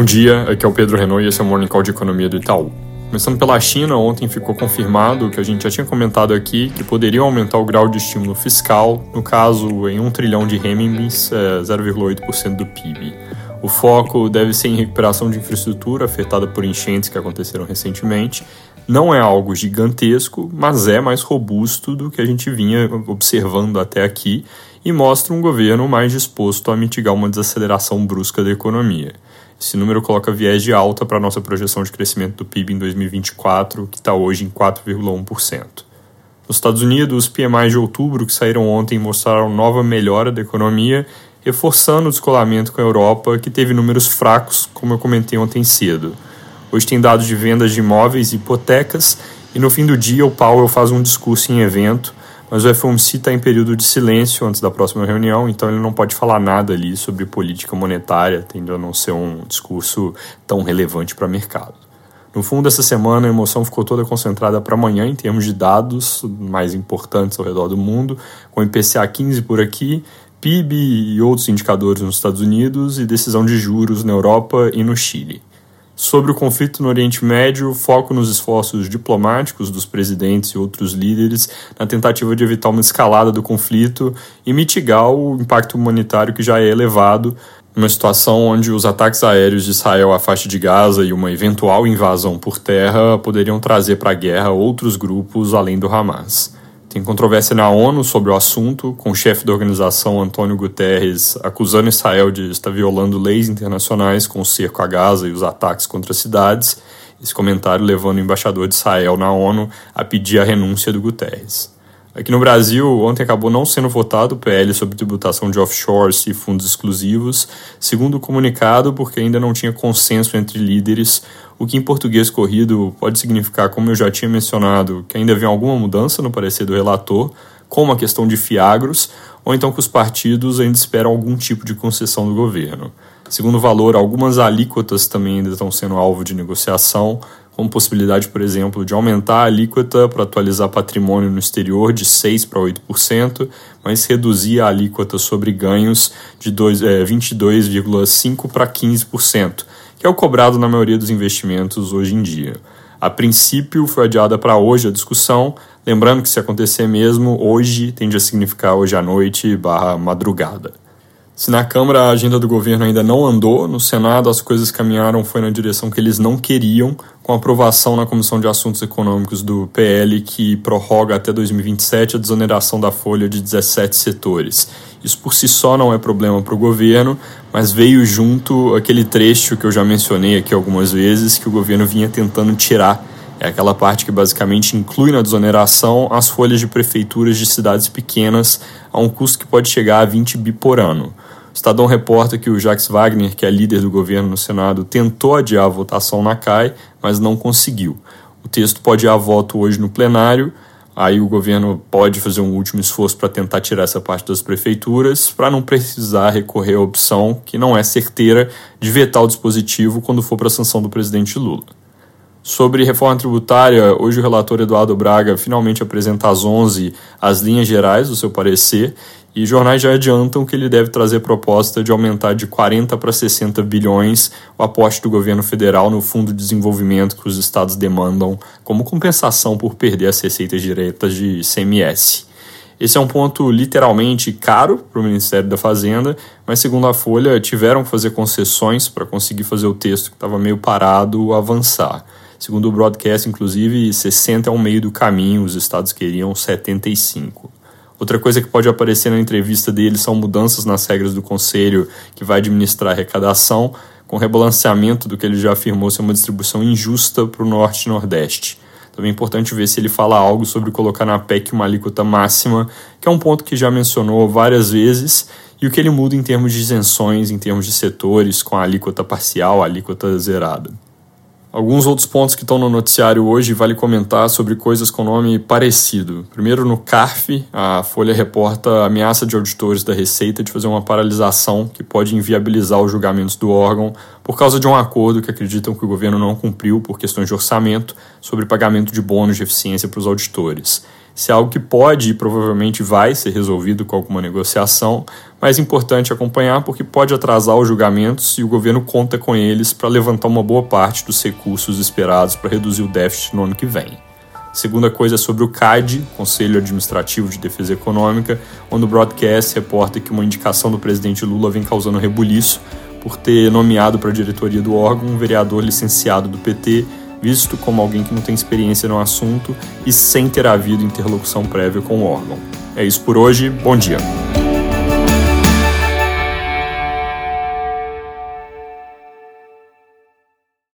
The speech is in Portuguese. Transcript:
Bom dia, aqui é o Pedro Renault e esse é o Morning Call de Economia do Itaú. Começando pela China, ontem ficou confirmado que a gente já tinha comentado aqui, que poderiam aumentar o grau de estímulo fiscal, no caso em 1 trilhão de renminbis, 0,8% é, do PIB. O foco deve ser em recuperação de infraestrutura afetada por enchentes que aconteceram recentemente. Não é algo gigantesco, mas é mais robusto do que a gente vinha observando até aqui e mostra um governo mais disposto a mitigar uma desaceleração brusca da economia. Esse número coloca viés de alta para a nossa projeção de crescimento do PIB em 2024, que está hoje em 4,1%. Nos Estados Unidos, os PMI de outubro que saíram ontem mostraram nova melhora da economia, reforçando o descolamento com a Europa, que teve números fracos, como eu comentei ontem cedo. Hoje tem dados de vendas de imóveis e hipotecas, e no fim do dia o Powell faz um discurso em evento mas o FOMC está em período de silêncio antes da próxima reunião, então ele não pode falar nada ali sobre política monetária, tendo a não ser um discurso tão relevante para o mercado. No fundo, essa semana a emoção ficou toda concentrada para amanhã em termos de dados mais importantes ao redor do mundo, com IPCA 15 por aqui, PIB e outros indicadores nos Estados Unidos e decisão de juros na Europa e no Chile. Sobre o conflito no Oriente Médio, foco nos esforços diplomáticos dos presidentes e outros líderes na tentativa de evitar uma escalada do conflito e mitigar o impacto humanitário que já é elevado, numa situação onde os ataques aéreos de Israel à faixa de Gaza e uma eventual invasão por terra poderiam trazer para a guerra outros grupos além do Hamas. Tem controvérsia na ONU sobre o assunto, com o chefe da organização, Antônio Guterres, acusando Israel de estar violando leis internacionais com o cerco a Gaza e os ataques contra cidades. Esse comentário levando o embaixador de Israel na ONU a pedir a renúncia do Guterres. Aqui no Brasil, ontem acabou não sendo votado o PL sobre tributação de offshores e fundos exclusivos, segundo o comunicado, porque ainda não tinha consenso entre líderes, o que em português corrido pode significar, como eu já tinha mencionado, que ainda vem alguma mudança no parecer do relator, como a questão de fiagros, ou então que os partidos ainda esperam algum tipo de concessão do governo. Segundo o valor, algumas alíquotas também ainda estão sendo alvo de negociação, com possibilidade, por exemplo, de aumentar a alíquota para atualizar patrimônio no exterior de 6% para 8%, mas reduzir a alíquota sobre ganhos de é, 22,5% para 15%, que é o cobrado na maioria dos investimentos hoje em dia. A princípio, foi adiada para hoje a discussão, lembrando que se acontecer mesmo, hoje tende a significar hoje à noite barra madrugada. Se na Câmara a agenda do governo ainda não andou, no Senado as coisas caminharam foi na direção que eles não queriam, com aprovação na Comissão de Assuntos Econômicos do PL, que prorroga até 2027 a desoneração da folha de 17 setores. Isso por si só não é problema para o governo, mas veio junto aquele trecho que eu já mencionei aqui algumas vezes, que o governo vinha tentando tirar. É aquela parte que basicamente inclui na desoneração as folhas de prefeituras de cidades pequenas a um custo que pode chegar a 20 bi por ano. O Estadão reporta que o Jacques Wagner, que é líder do governo no Senado, tentou adiar a votação na CAI, mas não conseguiu. O texto pode ir a voto hoje no plenário, aí o governo pode fazer um último esforço para tentar tirar essa parte das prefeituras, para não precisar recorrer à opção, que não é certeira, de vetar o dispositivo quando for para a sanção do presidente Lula. Sobre reforma tributária, hoje o relator Eduardo Braga finalmente apresenta às 11 as linhas gerais do seu parecer e jornais já adiantam que ele deve trazer proposta de aumentar de 40 para 60 bilhões o aporte do governo federal no Fundo de Desenvolvimento que os estados demandam como compensação por perder as receitas diretas de CMS. Esse é um ponto literalmente caro para o Ministério da Fazenda, mas segundo a Folha, tiveram que fazer concessões para conseguir fazer o texto que estava meio parado avançar. Segundo o broadcast, inclusive, 60 é um meio do caminho, os estados queriam 75. Outra coisa que pode aparecer na entrevista dele são mudanças nas regras do conselho que vai administrar a arrecadação, com rebalanceamento do que ele já afirmou ser uma distribuição injusta para o Norte e Nordeste. Também é importante ver se ele fala algo sobre colocar na PEC uma alíquota máxima, que é um ponto que já mencionou várias vezes, e o que ele muda em termos de isenções, em termos de setores, com a alíquota parcial, a alíquota zerada. Alguns outros pontos que estão no noticiário hoje vale comentar sobre coisas com nome parecido. Primeiro, no CARF, a Folha reporta a ameaça de auditores da Receita de fazer uma paralisação que pode inviabilizar os julgamentos do órgão por causa de um acordo que acreditam que o governo não cumpriu por questões de orçamento sobre pagamento de bônus de eficiência para os auditores. Isso é algo que pode e provavelmente vai ser resolvido com alguma negociação, mas é importante acompanhar porque pode atrasar os julgamentos e o governo conta com eles para levantar uma boa parte dos recursos esperados para reduzir o déficit no ano que vem. Segunda coisa é sobre o CAD, Conselho Administrativo de Defesa Econômica, onde o broadcast reporta que uma indicação do presidente Lula vem causando rebuliço por ter nomeado para a diretoria do órgão um vereador licenciado do PT, visto como alguém que não tem experiência no assunto e sem ter havido interlocução prévia com o órgão. É isso por hoje, bom dia.